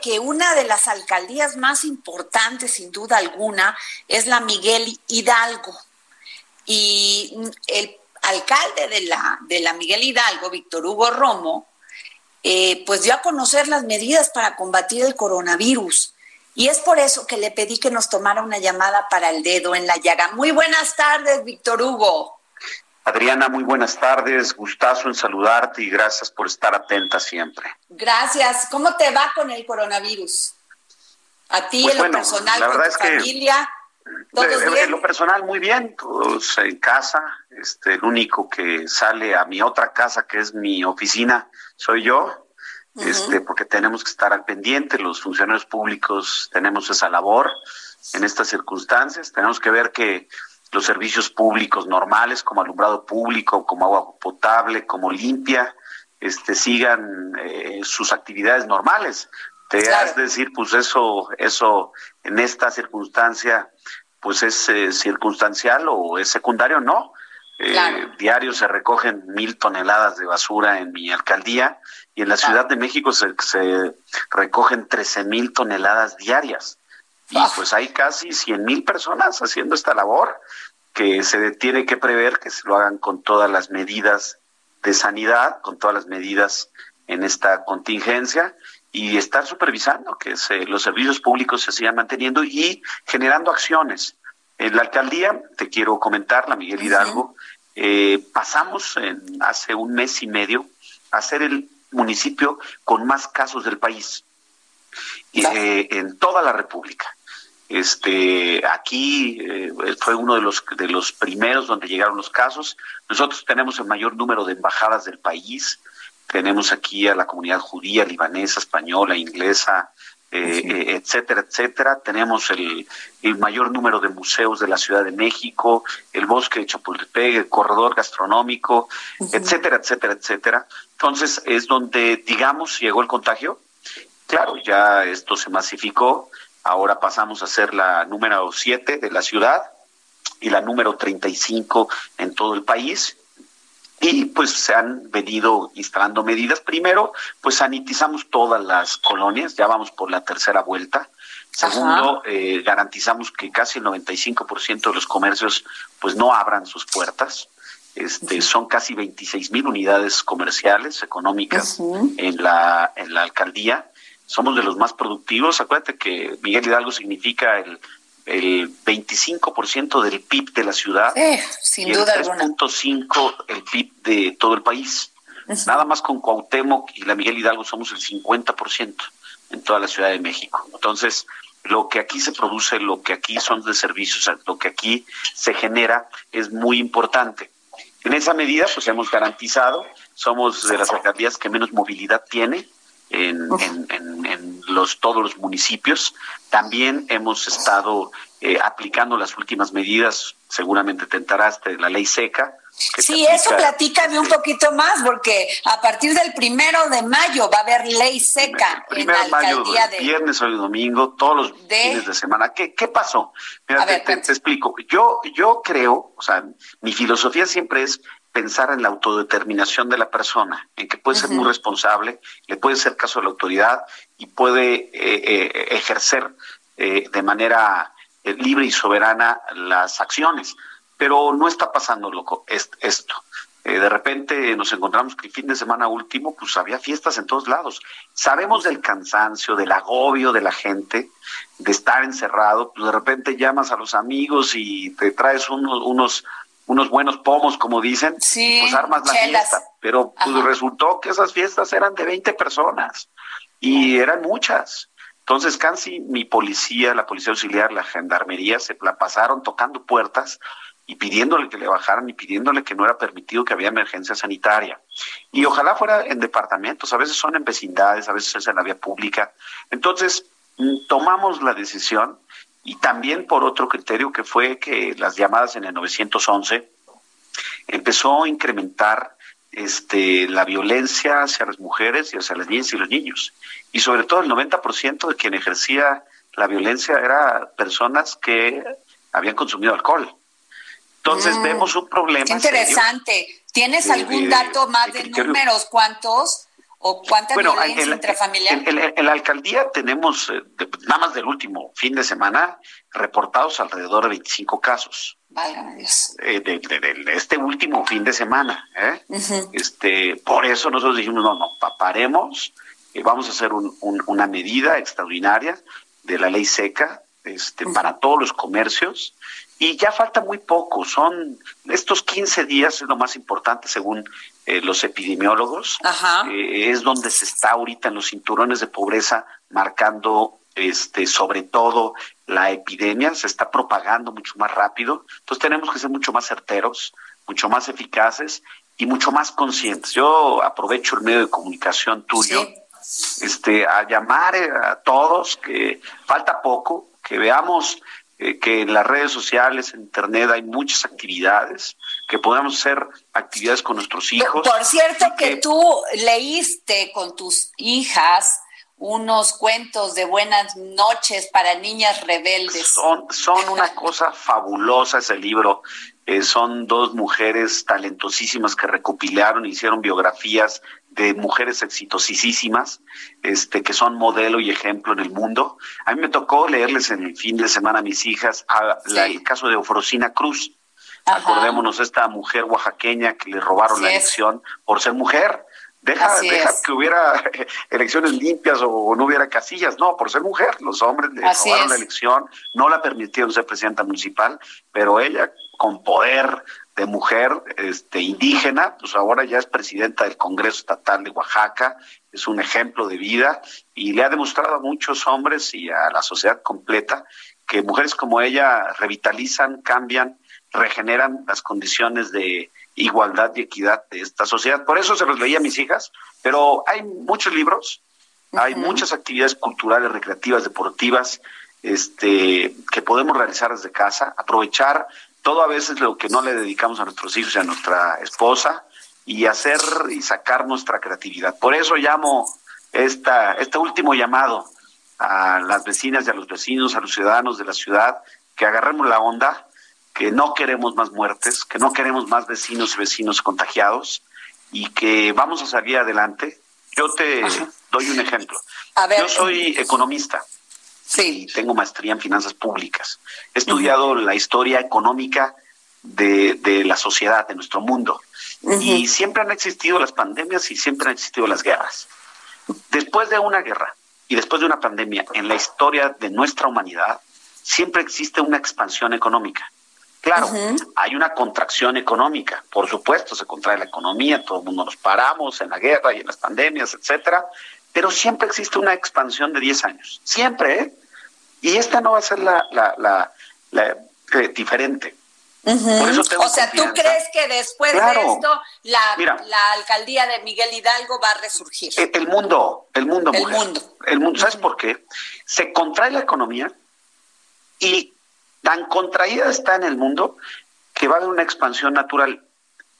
Que una de las alcaldías más importantes, sin duda alguna, es la Miguel Hidalgo. Y el alcalde de la, de la Miguel Hidalgo, Víctor Hugo Romo, eh, pues dio a conocer las medidas para combatir el coronavirus. Y es por eso que le pedí que nos tomara una llamada para el dedo en la llaga. Muy buenas tardes, Víctor Hugo. Adriana, muy buenas tardes. Gustazo en saludarte y gracias por estar atenta siempre. Gracias. ¿Cómo te va con el coronavirus? A ti, pues en lo personal, con tu familia. ¿Todos bien? En lo personal, muy bien. Todos en casa. Este, el único que sale a mi otra casa, que es mi oficina, soy yo este, porque tenemos que estar al pendiente, los funcionarios públicos tenemos esa labor en estas circunstancias, tenemos que ver que los servicios públicos normales como alumbrado público, como agua potable, como limpia, este, sigan eh, sus actividades normales. Te has de decir, pues eso, eso en esta circunstancia, pues es eh, circunstancial o es secundario, no. Eh, diario se recogen mil toneladas de basura en mi alcaldía y en la Ciudad de México se, recogen 13 mil toneladas diarias. Y pues hay casi 100 mil personas haciendo esta labor que se tiene que prever que se lo hagan con todas las medidas de sanidad, con todas las medidas en esta contingencia y estar supervisando que los servicios públicos se sigan manteniendo y generando acciones. En la alcaldía, te quiero comentar, la Miguel Hidalgo, eh, pasamos en, hace un mes y medio a ser el municipio con más casos del país eh, en toda la República. Este, aquí eh, fue uno de los de los primeros donde llegaron los casos. Nosotros tenemos el mayor número de embajadas del país. Tenemos aquí a la comunidad judía, libanesa, española, inglesa, eh, eh, etcétera, etcétera. Tenemos el, mayor número de museos de la Ciudad de México, el bosque de Chapultepec, el corredor gastronómico, etcétera, etcétera, etcétera. Entonces es donde, digamos, llegó el contagio. Claro, ya esto se masificó. Ahora pasamos a ser la número 7 de la ciudad y la número 35 en todo el país y pues se han venido instalando medidas. Primero, pues sanitizamos todas las colonias, ya vamos por la tercera vuelta. Segundo, eh, garantizamos que casi el 95% de los comercios pues no abran sus puertas. Este, son casi 26 mil unidades comerciales económicas en la en la alcaldía. Somos de los más productivos. Acuérdate que Miguel Hidalgo significa el el 25% del PIB de la ciudad sin y el 3.5 el PIB de todo el país. Nada más con Cuauhtémoc y la Miguel Hidalgo somos el 50% en toda la Ciudad de México. Entonces, lo que aquí se produce, lo que aquí son de servicios, lo que aquí se genera es muy importante. En esa medida, pues hemos garantizado, somos de las alcaldías que menos movilidad tiene, en, en, los, todos los municipios. También hemos estado eh, aplicando las últimas medidas, seguramente te enteraste, de la ley seca. Sí, eso platícame un poquito más, porque a partir del primero de mayo va a haber ley seca en la alcaldía de viernes, hoy domingo, todos los fines de semana. ¿Qué, qué pasó? Mira, te, te, explico. Yo, yo creo, o sea, mi filosofía siempre es pensar en la autodeterminación de la persona, en que puede ser muy responsable, le puede ser caso a la autoridad y puede eh, eh, ejercer eh, de manera libre y soberana las acciones. Pero no está pasando loco esto. de repente nos encontramos que el fin de semana último, pues había fiestas en todos lados. Sabemos del cansancio, del agobio de la gente, de estar encerrado, pues de repente llamas a los amigos y te traes unos, unos unos buenos pomos, como dicen, pues armas la fiesta. Pero pues, resultó que esas fiestas eran de 20 personas y eran muchas. Entonces, casi mi policía, la policía auxiliar, la gendarmería, se la pasaron tocando puertas y pidiéndole que le bajaran y pidiéndole que no era permitido que había emergencia sanitaria. Y ojalá fuera en departamentos, a veces son en vecindades, a veces es en la vía pública. Entonces, mm, tomamos la decisión y también por otro criterio que fue que las llamadas en el 911 empezó a incrementar este, la violencia hacia las mujeres y hacia las niñas y los niños. Y sobre todo el 90% de quien ejercía la violencia era personas que habían consumido alcohol. Entonces mm. vemos un problema. Qué interesante. ¿Tienes algún dato más de, números? ¿Cuántos? ¿O cuánta violencia en, intrafamiliar? En, la alcaldía tenemos, eh, nada más del último fin de semana, reportados alrededor de 25 casos. Válgame Dios. Eh, de, este último fin de semana. ¿eh? este, por eso nosotros dijimos, no, no, paremos, vamos a hacer una medida extraordinaria de la ley seca este, para todos los comercios y ya falta muy poco, son estos 15 días es lo más importante según eh, los epidemiólogos, eh, es donde se está ahorita en los cinturones de pobreza marcando este sobre todo la epidemia, se está propagando mucho más rápido, entonces tenemos que ser mucho más certeros, mucho más eficaces y mucho más conscientes. Yo aprovecho el medio de comunicación tuyo este a llamar a todos que falta poco, que veamos eh, que en las redes sociales, en Internet, hay muchas actividades, que podamos hacer actividades con nuestros hijos. Por cierto, que, tú leíste con tus hijas unos cuentos de buenas noches para niñas rebeldes. Son, son una cosa fabulosa ese libro. Eh, son dos mujeres talentosísimas que recopilaron, hicieron biografías de mujeres exitosísimas, este, que son modelo y ejemplo en el mundo. A mí me tocó leerles en el fin de semana a mis hijas el caso de Eufrosina Cruz. Acordémonos, esta mujer oaxaqueña que le robaron la elección por ser mujer. Deja, deja que hubiera elecciones limpias o no hubiera casillas. No, por ser mujer. Los hombres le robaron la elección, no la permitieron ser presidenta municipal, pero ella con poder de mujer este, indígena, pues ahora ya es presidenta del Congreso Estatal de Oaxaca, es un ejemplo de vida y le ha demostrado a muchos hombres y a la sociedad completa que mujeres como ella revitalizan, cambian, regeneran las condiciones de igualdad y equidad de esta sociedad. Por eso se los leía a mis hijas, pero hay muchos libros, hay muchas actividades culturales, recreativas, deportivas, este, que podemos realizar desde casa, aprovechar todo a veces lo que no le dedicamos a nuestros hijos y a nuestra esposa y hacer y sacar nuestra creatividad. Por eso llamo esta, este último llamado a las vecinas y a los vecinos, a los ciudadanos de la ciudad, que agarremos la onda, que no queremos más muertes, que no queremos más vecinos y vecinos contagiados y que vamos a salir adelante. Yo te doy un ejemplo. Yo soy economista. Sí. tengo maestría en finanzas públicas. He estudiado la historia económica de, de, la sociedad, de nuestro mundo. Y siempre han existido las pandemias y siempre han existido las guerras. Después de una guerra y después de una pandemia en la historia de nuestra humanidad, siempre existe una expansión económica. Claro, hay una contracción económica, por supuesto, se contrae la economía, todo el mundo nos paramos en la guerra y en las pandemias, etcétera, pero siempre existe una expansión de 10 años, siempre, ¿eh? Y esta no va a ser la, la, la, eh, diferente. Por eso o sea, ¿tú crees que después de esto la, la, alcaldía de Miguel Hidalgo va a resurgir? El, mundo, el mundo, el mundo. El mundo, ¿sabes por qué? Se contrae la economía y tan contraída está en el mundo que va a haber una expansión natural.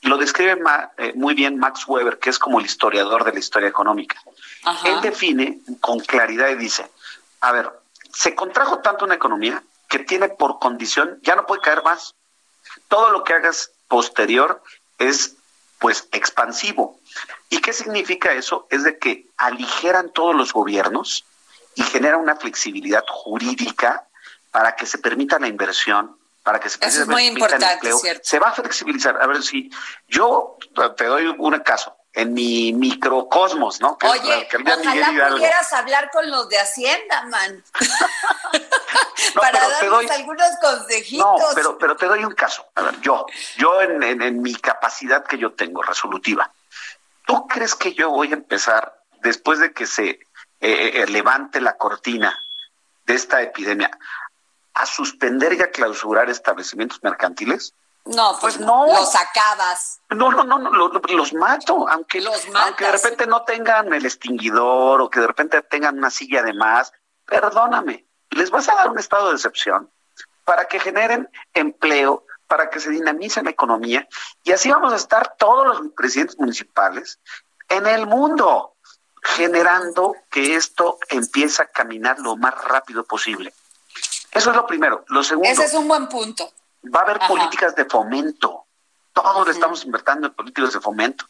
Lo describe eh, muy bien Max Weber, que es como el historiador de la historia económica. Él define con claridad y dice, a ver, se contrajo tanto una economía que tiene por condición, ya no puede caer más. Todo lo que hagas posterior es pues expansivo. ¿Y qué significa eso? Es de que aligeran todos los gobiernos y genera una flexibilidad jurídica para que se permita la inversión, para que se permita el empleo. Se va a flexibilizar. A ver si yo te doy un caso en mi microcosmos, ¿no? Oye, ojalá pudieras hablar con los de Hacienda, man. Para darnos algunos consejitos. No, pero, pero te doy un caso. A ver, yo, yo en, en, mi capacidad que yo tengo, resolutiva, ¿tú crees que yo voy a empezar, después de que se eh, eh, levante la cortina de esta epidemia, a suspender y a clausurar establecimientos mercantiles? No, pues, pues no. Los acabas. No, no, no, no los, mato, aunque, los aunque de repente no tengan el extinguidor o que de repente tengan una silla de más, perdóname, les vas a dar un estado de excepción para que generen empleo, para que se dinamice la economía y así vamos a estar todos los presidentes municipales en el mundo generando que esto empiece a caminar lo más rápido posible. Eso es lo primero. Lo segundo. Ese es un buen punto. Va a haber políticas de fomento. Todos estamos invirtiendo en políticas de fomento,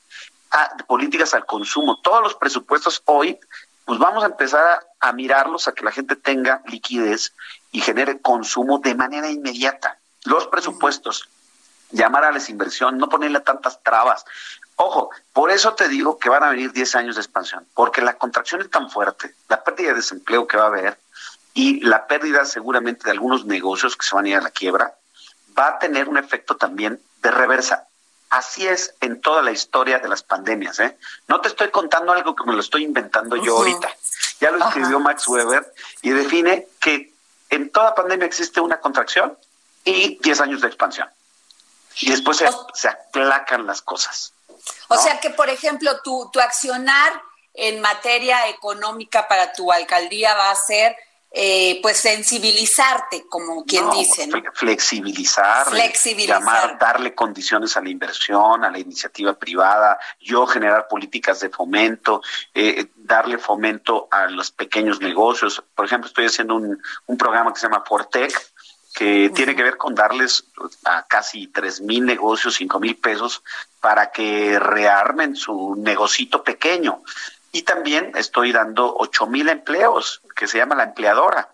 a, políticas al consumo. Todos los presupuestos hoy, pues vamos a empezar a, mirarlos a que la gente tenga liquidez y genere consumo de manera inmediata. Los presupuestos, llamar a las inversiones, no ponerle tantas trabas. Ojo, por eso te digo que van a venir 10 años de expansión, porque la contracción es tan fuerte, la pérdida de desempleo que va a haber y la pérdida seguramente de algunos negocios que se van a ir a la quiebra, va a tener un efecto también de reversa. Así es en toda la historia de las pandemias. ¿eh? No te estoy contando algo que me lo estoy inventando yo ahorita. Ya lo escribió Max Weber y define que en toda pandemia existe una contracción y 10 años de expansión. Y después se, se aplacan las cosas. O sea que, por ejemplo, tu, tu accionar en materia económica para tu alcaldía va a ser eh, pues sensibilizarte, como quien dice. ¿no? Flexibilizar, flexibilizar, llamar, darle condiciones a la inversión, a la iniciativa privada, yo generar políticas de fomento, eh, darle fomento a los pequeños negocios. Por ejemplo, estoy haciendo un, un programa que se llama Fortec, que tiene que ver con darles a casi tres mil negocios, cinco mil pesos, para que rearmen su negocito pequeño. Y también estoy dando ocho mil empleos, que se llama la empleadora,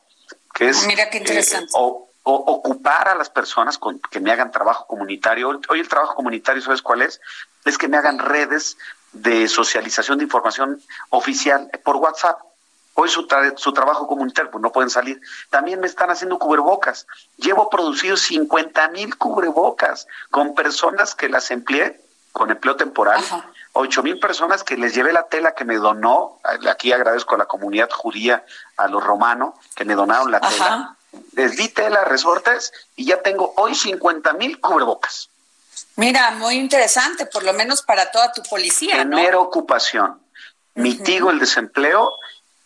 que es Mira qué interesante. Eh, o, ocupar a las personas con, que me hagan trabajo comunitario. Hoy el trabajo comunitario, ¿sabes cuál es? Es que me hagan redes de socialización de información oficial por WhatsApp. Hoy su, su trabajo comunitario, pues no pueden salir. También me están haciendo cubrebocas. Llevo producido 50 mil cubrebocas con personas que las empleé con empleo temporal. Ocho mil personas que les llevé la tela que me donó, aquí agradezco a la comunidad judía, a los romanos, que me donaron la tela. Les di tela, resortes, y ya tengo hoy 50 mil cubrebocas. Mira, muy interesante, por lo menos para toda tu policía, Genero ocupación, mitigo el desempleo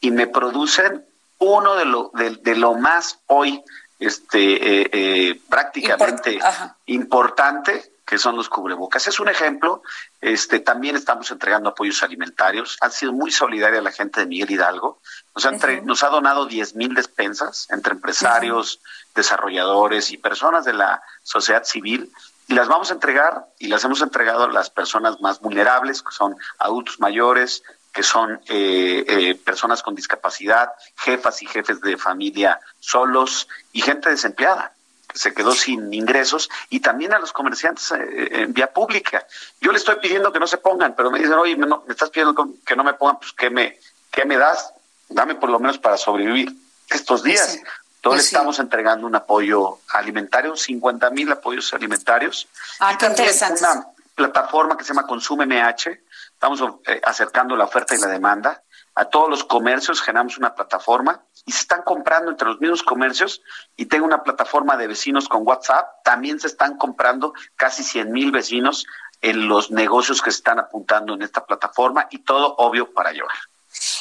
y me producen uno de lo, de, lo más hoy este, eh, eh, prácticamente importante que son los cubrebocas. Es un ejemplo. Este, también estamos entregando apoyos alimentarios. Ha sido muy solidaria la gente de Miguel Hidalgo. Nos ha, nos ha donado 10 mil despensas entre empresarios, desarrolladores y personas de la sociedad civil. Y las vamos a entregar y las hemos entregado a las personas más vulnerables, que son adultos mayores, que son eh, eh, personas con discapacidad, jefas y jefes de familia solos y gente desempleada se quedó sin ingresos y también a los comerciantes eh, en vía pública. Yo le estoy pidiendo que no se pongan, pero me dicen, oye, me, estás pidiendo que no me pongan, pues ¿qué me, qué me das? Dame por lo menos para sobrevivir estos días. Entonces estamos entregando un apoyo alimentario, 50 mil apoyos alimentarios. Ah, qué interesante. Una plataforma que se llama Consume MH. Estamos eh, acercando la oferta y la demanda. A todos los comercios generamos una plataforma y se están comprando entre los mismos comercios y tengo una plataforma de vecinos con WhatsApp, también se están comprando casi 100 mil vecinos en los negocios que se están apuntando en esta plataforma y todo obvio para llorar.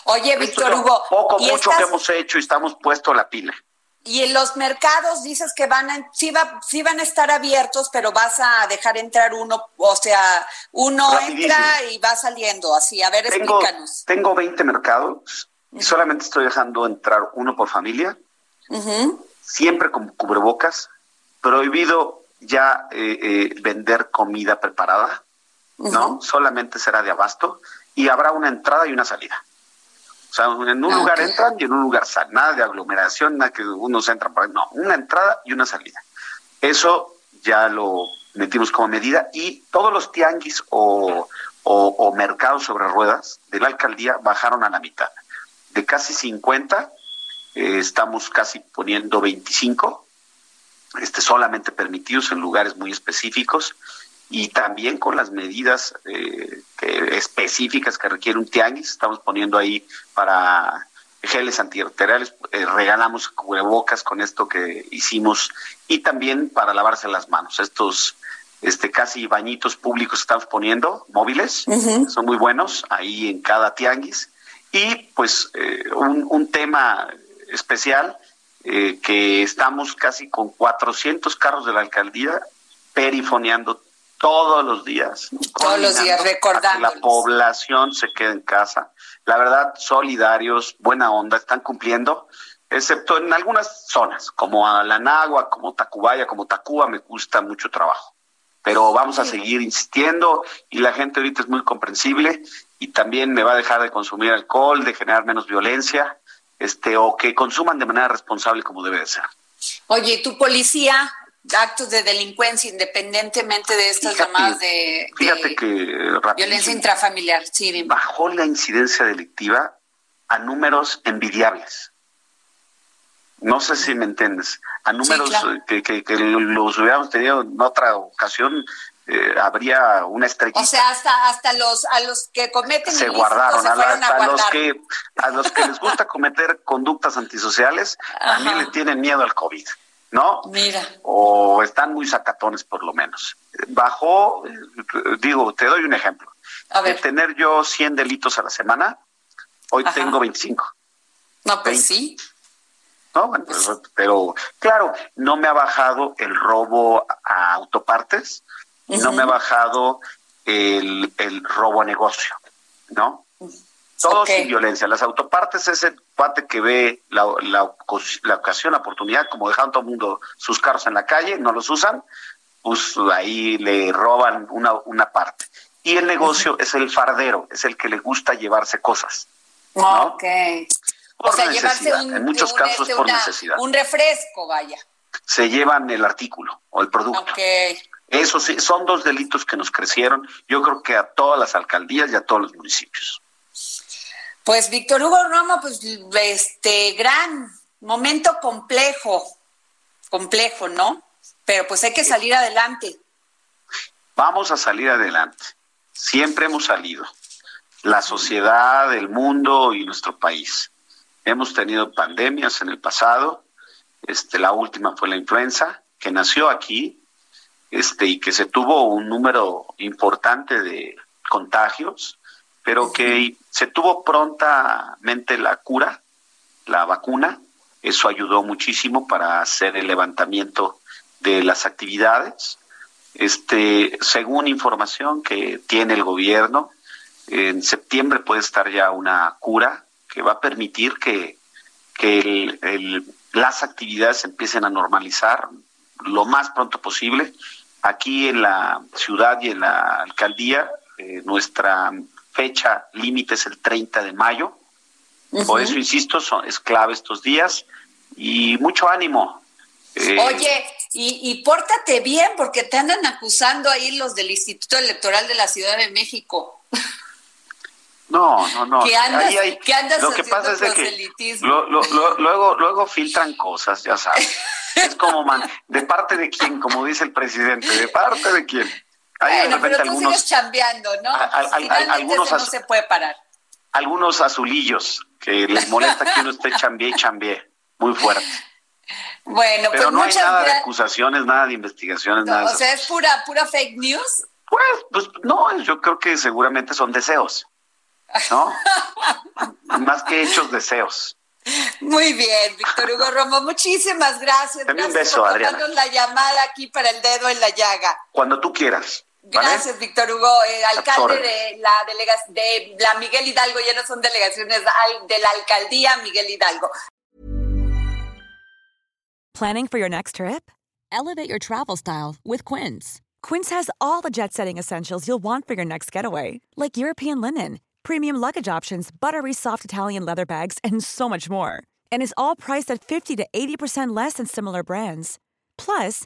Oye, Víctor Hugo. Poco, mucho que hemos hecho y estamos puesto la pila. Y en los mercados dices que van a, sí, va, sí van a estar abiertos, pero vas a dejar entrar uno, o sea, uno entra y va saliendo, así. A ver, explícanos. Tengo 20 mercados y solamente estoy dejando entrar uno por familia, siempre con cubrebocas, prohibido ya eh, eh, vender comida preparada, ¿no? Solamente será de abasto y habrá una entrada y una salida. O sea, en un ah, lugar entran y en un lugar salen, nada de aglomeración, nada que unos entran por ahí, no, una entrada y una salida. Eso ya lo metimos como medida y todos los tianguis o, o mercados sobre ruedas de la alcaldía bajaron a la mitad. De casi 50, eh, estamos casi poniendo 25, este, solamente permitidos en lugares muy específicos y también con las medidas eh, específicas que requiere un tianguis, estamos poniendo ahí para geles antibacteriales, eh, regalamos cubrebocas con esto que hicimos y también para lavarse las manos, estos este casi bañitos públicos estamos poniendo, móviles, son muy buenos ahí en cada tianguis. Y pues eh, un, tema especial, eh, que estamos casi con 400 carros de la alcaldía perifoneando todos los días. Todos los días, recordando. La población se queda en casa. La verdad, solidarios, buena onda, están cumpliendo, excepto en algunas zonas, como Alanagua, como Tacubaya, como Tacuba, me gusta mucho trabajo. Pero vamos a seguir insistiendo y la gente ahorita es muy comprensible y también me va a dejar de consumir alcohol, de generar menos violencia, este, o que consuman de manera responsable como debe de ser. Oye, ¿tu policía actos de delincuencia independientemente de estas llamadas de, fíjate que, violencia intrafamiliar. Sí, Bajó la incidencia delictiva a números envidiables. No sé si me entiendes. A números que, que, los hubiéramos tenido en otra ocasión, eh, habría una estrella. O sea, hasta hasta los a los que cometen se guardaron, a, los que a los que les gusta cometer conductas antisociales, a mí le tienen miedo al COVID. ¿No? Mira. O están muy sacatones por lo menos. Bajó, digo, te doy un ejemplo. A ver. De tener yo 100 delitos a la semana, hoy tengo 25. No, pues sí. No, bueno, pues pero claro, no me ha bajado el robo a autopartes, no me ha bajado el, el robo a negocio, ¿no? Todo sin violencia. Las autopartes es el cuate que ve la, la, ocasión, la oportunidad, como dejaron todo el mundo sus carros en la calle, no los usan, pues ahí le roban una, una parte. Y el negocio es el fardero, es el que le gusta llevarse cosas. Ok. o sea, llevarse un, en muchos casos este, por necesidad. Un refresco, vaya. Se llevan el artículo o el producto. Okay. Eso sí, son dos delitos que nos crecieron, yo creo que a todas las alcaldías y a todos los municipios. Pues Víctor Hugo Romo, pues este gran momento complejo, complejo, ¿no? Pero pues hay que salir adelante. Vamos a salir adelante. Siempre hemos salido. La sociedad, el mundo y nuestro país. Hemos tenido pandemias en el pasado. Este, la última fue la influenza, que nació aquí, este, y que se tuvo un número importante de contagios pero que se tuvo prontamente la cura, la vacuna, eso ayudó muchísimo para hacer el levantamiento de las actividades. Este, según información que tiene el gobierno, en septiembre puede estar ya una cura que va a permitir que, las actividades empiecen a normalizar lo más pronto posible. Aquí en la ciudad y en la alcaldía, eh, nuestra fecha límite es el 30 de mayo. Por eso, insisto, son, es clave estos días y mucho ánimo. Eh, Oye, y, y pórtate bien porque te andan acusando ahí los del Instituto Electoral de la Ciudad de México. No, no, no. ¿Qué andas, andas lo que pasa es que luego, luego filtran cosas, ya sabes. es como, man, ¿de parte de quién? Como dice el presidente, ¿de parte de quién? Bueno, pero tú algunos, sigues chambeando, ¿no? algunos no se puede parar. Algunos azulillos que les molesta que uno esté chambié y chambié, muy fuerte. Bueno, pero pues no hay nada de acusaciones, nada de investigaciones, nada. O sea, es pura, pura fake news. Pues, pues no, yo creo que seguramente son deseos, ¿no? Más que hechos deseos. Muy bien, Víctor Hugo Romo, muchísimas gracias. Dame un beso, Adriana. la llamada aquí para el dedo en la llaga. Cuando tú quieras. Gracias, Víctor Hugo, eh, alcalde de la delegación de la Miguel Hidalgo, ya no son delegaciones de la alcaldía Miguel Hidalgo. Planning for your next trip? Elevate your travel style with Quince. Quince has all the jet-setting essentials you'll want for your next getaway, like European linen, premium luggage options, buttery soft Italian leather bags, and so much more. And is all priced at 50 to 80% less than similar brands. Plus,